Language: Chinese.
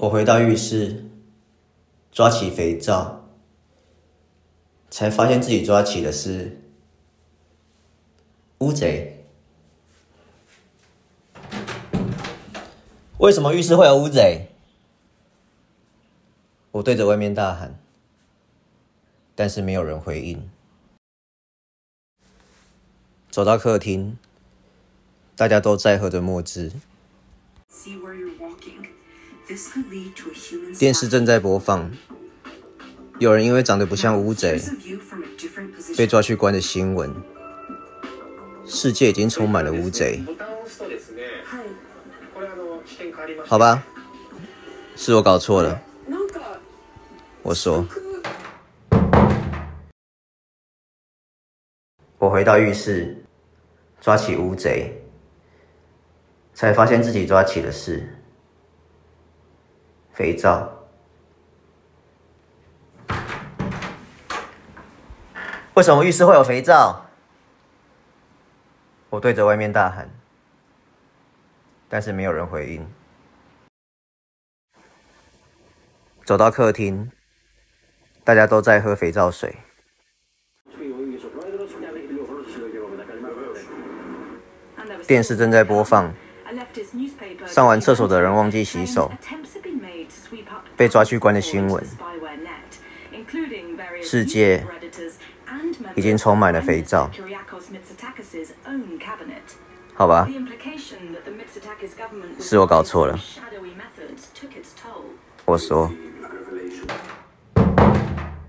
我回到浴室，抓起肥皂，才发现自己抓起的是乌贼。为什么浴室会有乌贼？我对着外面大喊，但是没有人回应。走到客厅，大家都在喝着墨汁。电视正在播放，有人因为长得不像乌贼被抓去关的新闻。世界已经充满了乌贼。好吧，是我搞错了。我说，我回到浴室，抓起乌贼，才发现自己抓起的是。肥皂？为什么浴室会有肥皂？我对着外面大喊，但是没有人回应。走到客厅，大家都在喝肥皂水。电视正在播放，上完厕所的人忘记洗手。被抓去关的新闻，世界已经充满了肥皂。好吧，是我搞错了。我说。